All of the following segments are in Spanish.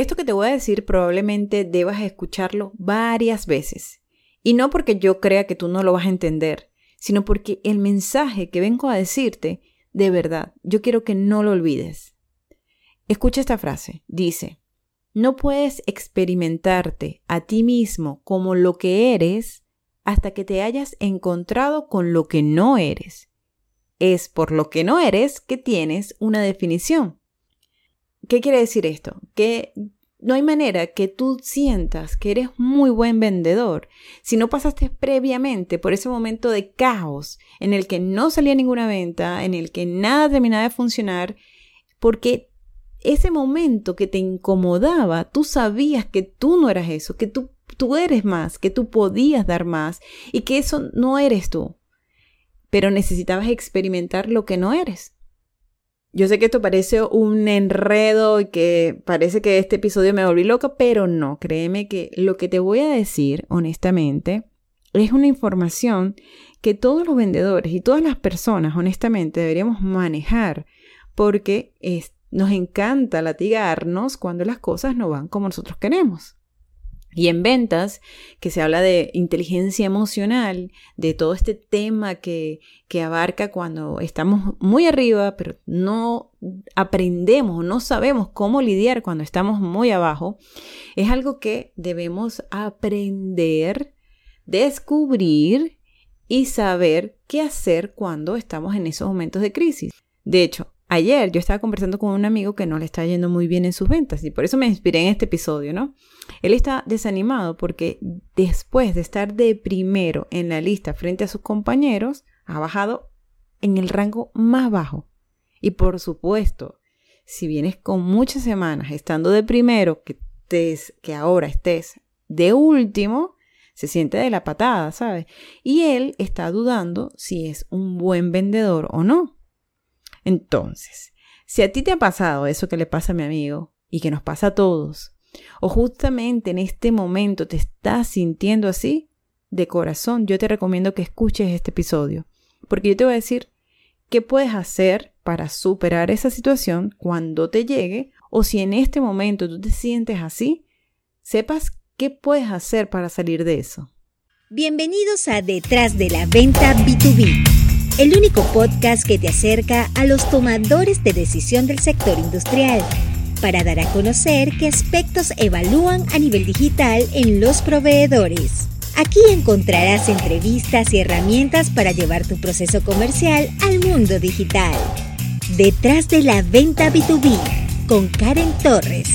Esto que te voy a decir probablemente debas escucharlo varias veces. Y no porque yo crea que tú no lo vas a entender, sino porque el mensaje que vengo a decirte, de verdad, yo quiero que no lo olvides. Escucha esta frase. Dice, no puedes experimentarte a ti mismo como lo que eres hasta que te hayas encontrado con lo que no eres. Es por lo que no eres que tienes una definición. ¿Qué quiere decir esto? No hay manera que tú sientas que eres muy buen vendedor si no pasaste previamente por ese momento de caos en el que no salía ninguna venta, en el que nada terminaba de funcionar, porque ese momento que te incomodaba, tú sabías que tú no eras eso, que tú, tú eres más, que tú podías dar más y que eso no eres tú. Pero necesitabas experimentar lo que no eres. Yo sé que esto parece un enredo y que parece que este episodio me volví loca, pero no, créeme que lo que te voy a decir, honestamente, es una información que todos los vendedores y todas las personas, honestamente, deberíamos manejar porque es, nos encanta latigarnos cuando las cosas no van como nosotros queremos. Y en ventas, que se habla de inteligencia emocional, de todo este tema que, que abarca cuando estamos muy arriba, pero no aprendemos, no sabemos cómo lidiar cuando estamos muy abajo, es algo que debemos aprender, descubrir y saber qué hacer cuando estamos en esos momentos de crisis. De hecho, Ayer yo estaba conversando con un amigo que no le está yendo muy bien en sus ventas y por eso me inspiré en este episodio, ¿no? Él está desanimado porque después de estar de primero en la lista frente a sus compañeros, ha bajado en el rango más bajo. Y por supuesto, si vienes con muchas semanas estando de primero, que, que ahora estés de último, se siente de la patada, ¿sabes? Y él está dudando si es un buen vendedor o no. Entonces, si a ti te ha pasado eso que le pasa a mi amigo y que nos pasa a todos, o justamente en este momento te estás sintiendo así, de corazón yo te recomiendo que escuches este episodio, porque yo te voy a decir qué puedes hacer para superar esa situación cuando te llegue, o si en este momento tú te sientes así, sepas qué puedes hacer para salir de eso. Bienvenidos a Detrás de la Venta B2B el único podcast que te acerca a los tomadores de decisión del sector industrial, para dar a conocer qué aspectos evalúan a nivel digital en los proveedores. Aquí encontrarás entrevistas y herramientas para llevar tu proceso comercial al mundo digital. Detrás de la venta B2B, con Karen Torres.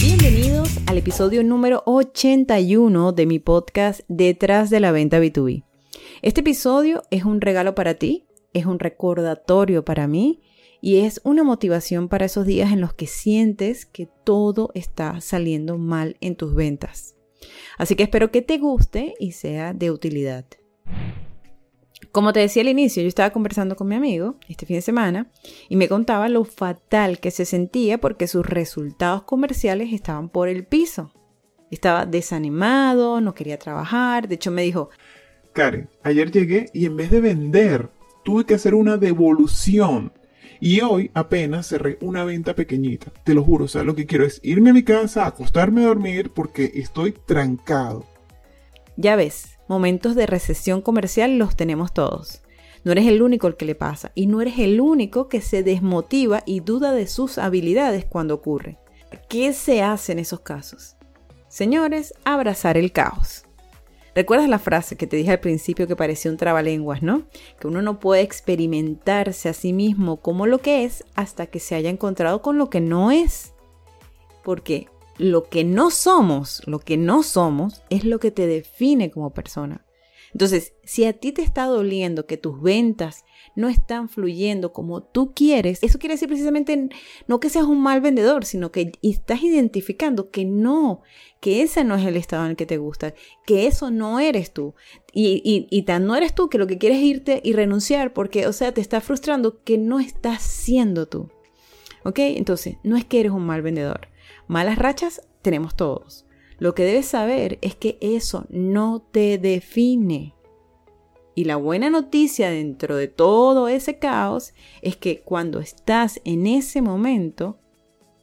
Bienvenidos al episodio número 81 de mi podcast Detrás de la venta B2B. Este episodio es un regalo para ti, es un recordatorio para mí y es una motivación para esos días en los que sientes que todo está saliendo mal en tus ventas. Así que espero que te guste y sea de utilidad. Como te decía al inicio, yo estaba conversando con mi amigo este fin de semana y me contaba lo fatal que se sentía porque sus resultados comerciales estaban por el piso. Estaba desanimado, no quería trabajar, de hecho me dijo, Karen, ayer llegué y en vez de vender, tuve que hacer una devolución. Y hoy apenas cerré una venta pequeñita. Te lo juro, o sea, lo que quiero es irme a mi casa, acostarme a dormir porque estoy trancado. Ya ves, momentos de recesión comercial los tenemos todos. No eres el único al que le pasa y no eres el único que se desmotiva y duda de sus habilidades cuando ocurre. ¿Qué se hace en esos casos? Señores, abrazar el caos. ¿Recuerdas la frase que te dije al principio que parecía un trabalenguas, no? Que uno no puede experimentarse a sí mismo como lo que es hasta que se haya encontrado con lo que no es. Porque lo que no somos, lo que no somos, es lo que te define como persona. Entonces, si a ti te está doliendo que tus ventas no están fluyendo como tú quieres, eso quiere decir precisamente no que seas un mal vendedor, sino que estás identificando que no, que ese no es el estado en el que te gusta, que eso no eres tú. Y, tan no eres tú que lo que quieres es irte y renunciar porque, o sea, te está frustrando que no estás siendo tú. ¿Ok? Entonces, no es que eres un mal vendedor. Malas rachas tenemos todos. Lo que debes saber es que eso no te define. Y la buena noticia dentro de todo ese caos es que cuando estás en ese momento,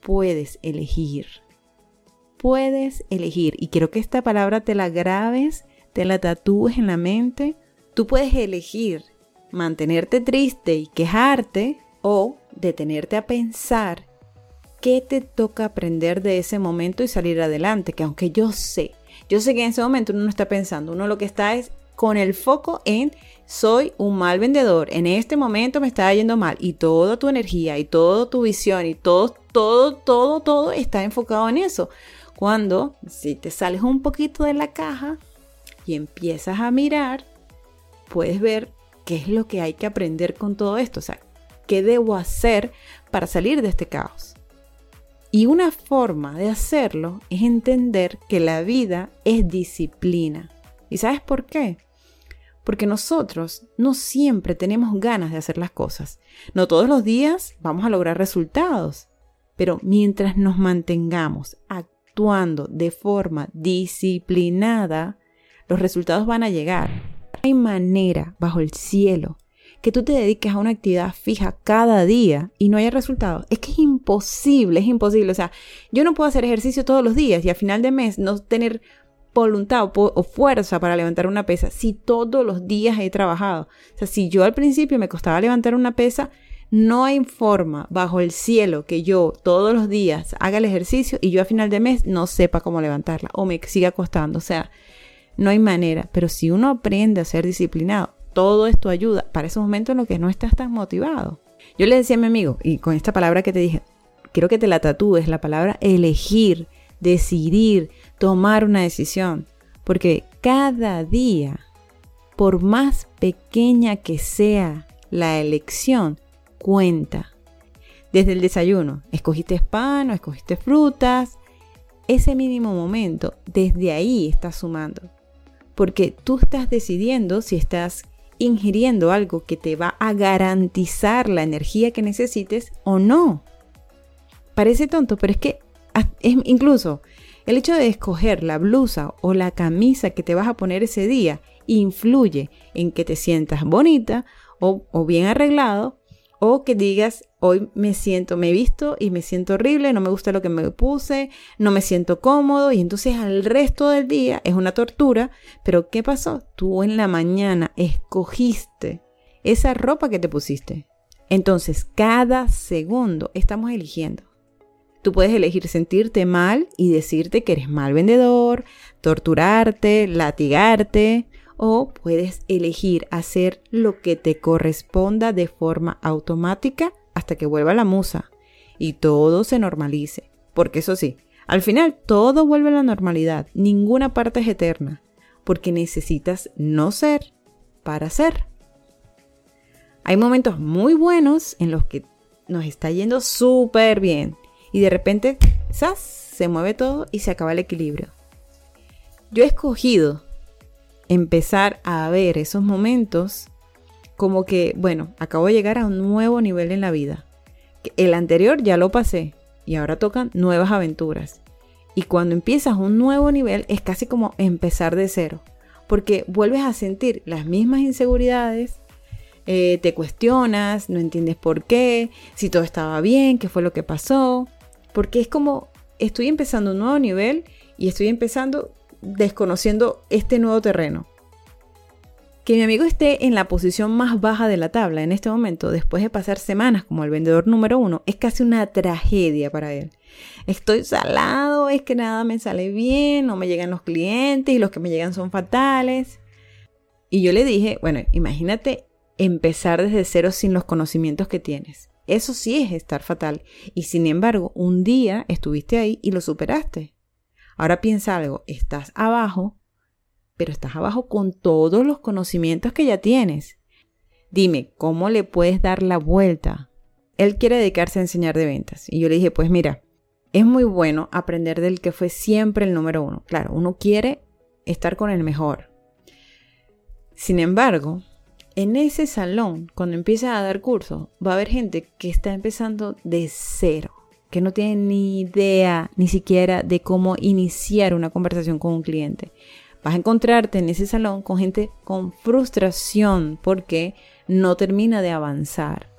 puedes elegir. Puedes elegir. Y quiero que esta palabra te la grabes, te la tatúes en la mente. Tú puedes elegir mantenerte triste y quejarte o detenerte a pensar qué te toca aprender de ese momento y salir adelante. Que aunque yo sé, yo sé que en ese momento uno no está pensando, uno lo que está es con el foco en soy un mal vendedor, en este momento me está yendo mal y toda tu energía y toda tu visión y todo, todo, todo, todo está enfocado en eso. Cuando si te sales un poquito de la caja y empiezas a mirar, puedes ver qué es lo que hay que aprender con todo esto, o sea, qué debo hacer para salir de este caos. Y una forma de hacerlo es entender que la vida es disciplina. ¿Y sabes por qué? Porque nosotros no siempre tenemos ganas de hacer las cosas. No todos los días vamos a lograr resultados, pero mientras nos mantengamos actuando de forma disciplinada, los resultados van a llegar. No hay manera bajo el cielo que tú te dediques a una actividad fija cada día y no haya resultados. Es que es imposible, es imposible. O sea, yo no puedo hacer ejercicio todos los días y al final de mes no tener voluntad o, fuerza para levantar una pesa si todos los días he trabajado. O sea, si yo al principio me costaba levantar una pesa, no hay forma bajo el cielo que yo todos los días haga el ejercicio y yo a final de mes no sepa cómo levantarla o me siga costando. O sea, no hay manera. Pero si uno aprende a ser disciplinado, todo esto ayuda para esos momentos en los que no estás tan motivado. Yo le decía a mi amigo, y con esta palabra que te dije, quiero que te la tatúes, la palabra elegir, decidir, tomar una decisión, porque cada día, por más pequeña que sea la elección, cuenta. Desde el desayuno, escogiste pan o escogiste frutas, ese mínimo momento, desde ahí estás sumando. Porque tú estás decidiendo si estás ingiriendo algo que te va a garantizar la energía que necesites o no. Parece tonto, pero es que es, incluso el hecho de escoger la blusa o la camisa que te vas a poner ese día influye en que te sientas bonita o, bien arreglado o que digas, hoy me siento, me he visto y me siento horrible, no me gusta lo que me puse, no me siento cómodo y entonces al resto del día es una tortura, pero ¿qué pasó? Tú en la mañana escogiste esa ropa que te pusiste. Entonces, cada segundo estamos eligiendo. Tú puedes elegir sentirte mal y decirte que eres mal vendedor, torturarte, latigarte, o puedes elegir hacer lo que te corresponda de forma automática hasta que vuelva la musa y todo se normalice. Porque eso sí, al final todo vuelve a la normalidad, ninguna parte es eterna, porque necesitas no ser para ser. Hay momentos muy buenos en los que nos está yendo súper bien y de repente, ¡zas! se mueve todo y se acaba el equilibrio. Yo he escogido empezar a ver esos momentos como que, bueno, acabo de llegar a un nuevo nivel en la vida. El anterior ya lo pasé y ahora tocan nuevas aventuras. Y cuando empiezas un nuevo nivel es casi como empezar de cero, porque vuelves a sentir las mismas inseguridades, eh, te cuestionas, no entiendes por qué, si todo estaba bien, qué fue lo que pasó, porque es como estoy empezando un nuevo nivel y estoy empezando desconociendo este nuevo terreno. Que mi amigo esté en la posición más baja de la tabla en este momento, después de pasar semanas como el vendedor número uno, es casi una tragedia para él. Estoy salado, es que nada me sale bien, no me llegan los clientes y los que me llegan son fatales. Y yo le dije, bueno, imagínate empezar desde cero sin los conocimientos que tienes. Eso sí es estar fatal. Y sin embargo, un día estuviste ahí y lo superaste. Ahora piensa algo, estás abajo, pero estás abajo con todos los conocimientos que ya tienes. Dime, ¿cómo le puedes dar la vuelta? Él quiere dedicarse a enseñar de ventas. Y yo le dije, pues mira, es muy bueno aprender del que fue siempre el número uno. Claro, uno quiere estar con el mejor. Sin embargo, en ese salón, cuando empiezas a dar curso, va a haber gente que está empezando de cero, que no tiene ni idea ni siquiera de cómo iniciar una conversación con un cliente. Vas a encontrarte en ese salón con gente con frustración porque no termina de avanzar.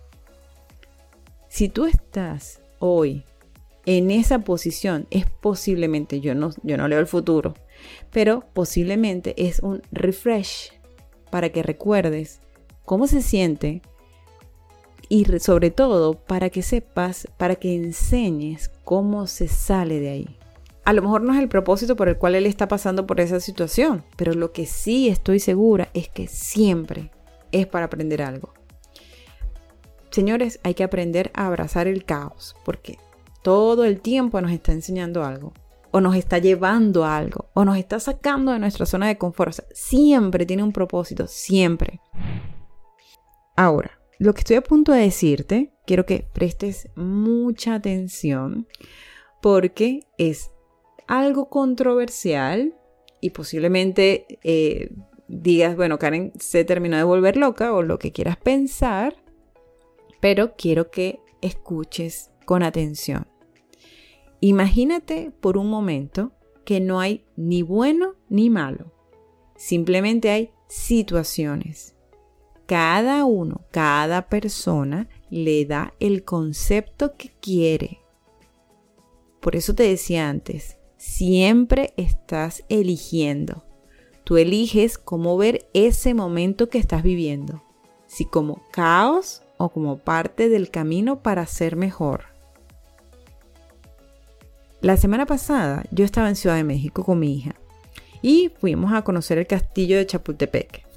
Si tú estás hoy en esa posición es posiblemente, yo no, yo no leo el futuro, pero posiblemente es un refresh para que recuerdes cómo se siente y sobre todo para que sepas, para que enseñes cómo se sale de ahí. A lo mejor no es el propósito por el cual él está pasando por esa situación, pero lo que sí estoy segura es que siempre es para aprender algo. Señores, hay que aprender a abrazar el caos, porque todo el tiempo nos está enseñando algo, o nos está llevando algo, o nos está sacando de nuestra zona de confort. siempre tiene un propósito, siempre. Ahora, lo que estoy a punto de decirte, quiero que prestes mucha atención, porque es algo controversial y posiblemente eh, digas, bueno, Karen se terminó de volver loca o lo que quieras pensar, pero quiero que escuches con atención. Imagínate por un momento que no hay ni bueno ni malo, simplemente hay situaciones. Cada uno, cada persona le da el concepto que quiere. Por eso te decía antes, siempre estás eligiendo. Tú eliges cómo ver ese momento que estás viviendo, si como caos o como parte del camino para ser mejor. La semana pasada yo estaba en Ciudad de México con mi hija y fuimos a conocer el castillo de Chapultepec.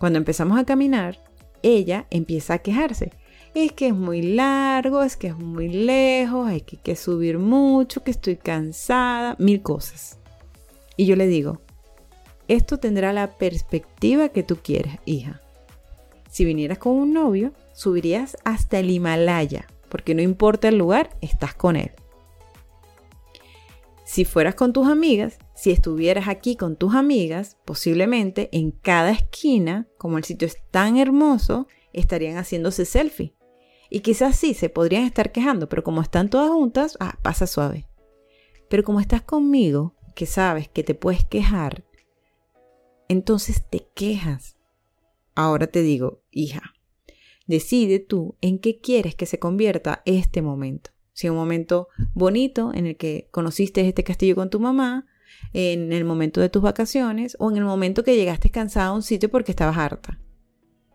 Cuando empezamos a caminar, ella empieza a quejarse. Es que es muy largo, es que es muy lejos, hay que, que subir mucho, que estoy cansada, mil cosas. Y yo le digo, esto tendrá la perspectiva que tú quieras, hija. Si vinieras con un novio, subirías hasta el Himalaya, porque no importa el lugar, estás con él. Si fueras con tus amigas, si estuvieras aquí con tus amigas, posiblemente en cada esquina, como el sitio es tan hermoso, estarían haciéndose selfie. Y quizás sí, se podrían estar quejando, pero como están todas juntas, ah, pasa suave. Pero como estás conmigo, que sabes que te puedes quejar, entonces te quejas. Ahora te digo, hija, decide tú en qué quieres que se convierta este momento. Si es un momento bonito en el que conociste este castillo con tu mamá, en el momento de tus vacaciones o en el momento que llegaste cansada a un sitio porque estabas harta.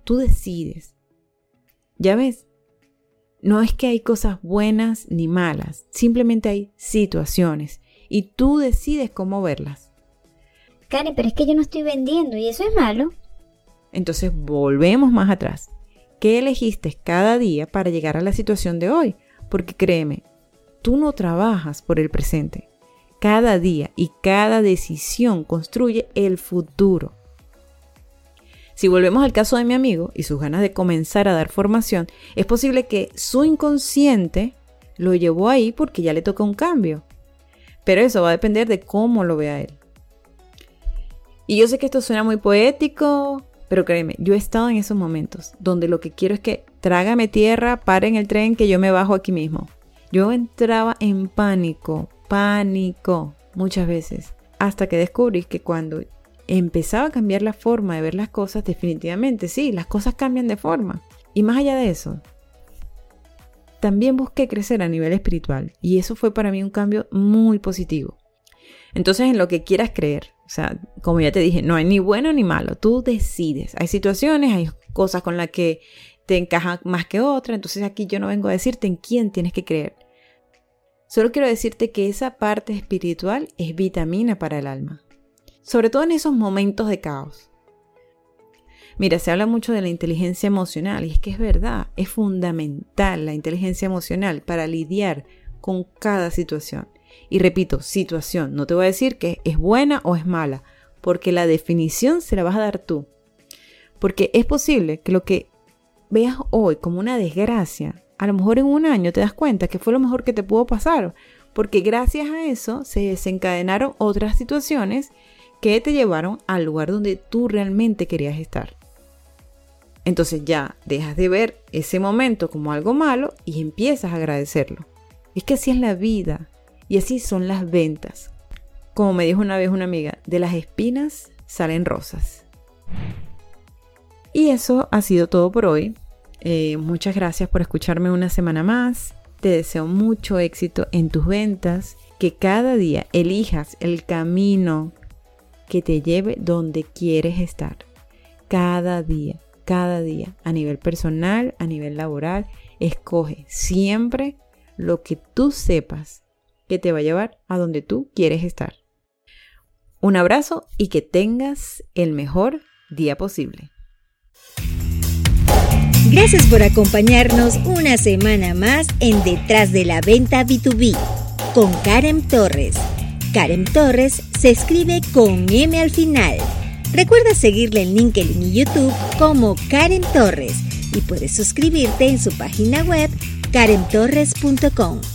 Tú decides. Ya ves, no es que hay cosas buenas ni malas, simplemente hay situaciones y tú decides cómo verlas. Karen, pero es que yo no estoy vendiendo y eso es malo. Entonces volvemos más atrás. ¿Qué elegiste cada día para llegar a la situación de hoy? Porque créeme, tú no trabajas por el presente. Cada día y cada decisión construye el futuro. Si volvemos al caso de mi amigo y sus ganas de comenzar a dar formación, es posible que su inconsciente lo llevó ahí porque ya le toca un cambio. Pero eso va a depender de cómo lo vea él. Y yo sé que esto suena muy poético, pero créeme, yo he estado en esos momentos donde lo que quiero es que trágame tierra, paren el tren que yo me bajo aquí mismo. Yo entraba en pánico, pánico, muchas veces, hasta que descubrí que cuando empezaba a cambiar la forma de ver las cosas, definitivamente sí, las cosas cambian de forma. Y más allá de eso, también busqué crecer a nivel espiritual y eso fue para mí un cambio muy positivo. Entonces, en lo que quieras creer, o sea, como ya te dije, no hay ni bueno ni malo, tú decides. Hay situaciones, hay cosas con las que te encajan más que otras, entonces aquí yo no vengo a decirte en quién tienes que creer. Solo quiero decirte que esa parte espiritual es vitamina para el alma, sobre todo en esos momentos de caos. Mira, se habla mucho de la inteligencia emocional y es que es verdad, es fundamental la inteligencia emocional para lidiar con cada situación. Y repito, situación. No te voy a decir que es buena o es mala, porque la definición se la vas a dar tú. Porque es posible que lo que veas hoy como una desgracia, a lo mejor en un año te das cuenta que fue lo mejor que te pudo pasar, porque gracias a eso se desencadenaron otras situaciones que te llevaron al lugar donde tú realmente querías estar. Entonces ya dejas de ver ese momento como algo malo y empiezas a agradecerlo. Es que así es la vida. Y así son las ventas. Como me dijo una vez una amiga, de las espinas salen rosas. Y eso ha sido todo por hoy. Eh, muchas gracias por escucharme una semana más. te deseo mucho éxito en tus ventas, que cada día elijas el camino que te lleve donde quieres estar. Cada día, cada día, a nivel personal, a nivel laboral, escoge siempre lo que tú sepas que te va a llevar a donde tú quieres estar. Un abrazo y que tengas el mejor día posible. Gracias por acompañarnos una semana más en Detrás de la Venta B2B con Karen Torres. Karen Torres se escribe con M al final. Recuerda seguirle en LinkedIn y YouTube como Karen Torres y puedes suscribirte en su página web karentorres.com.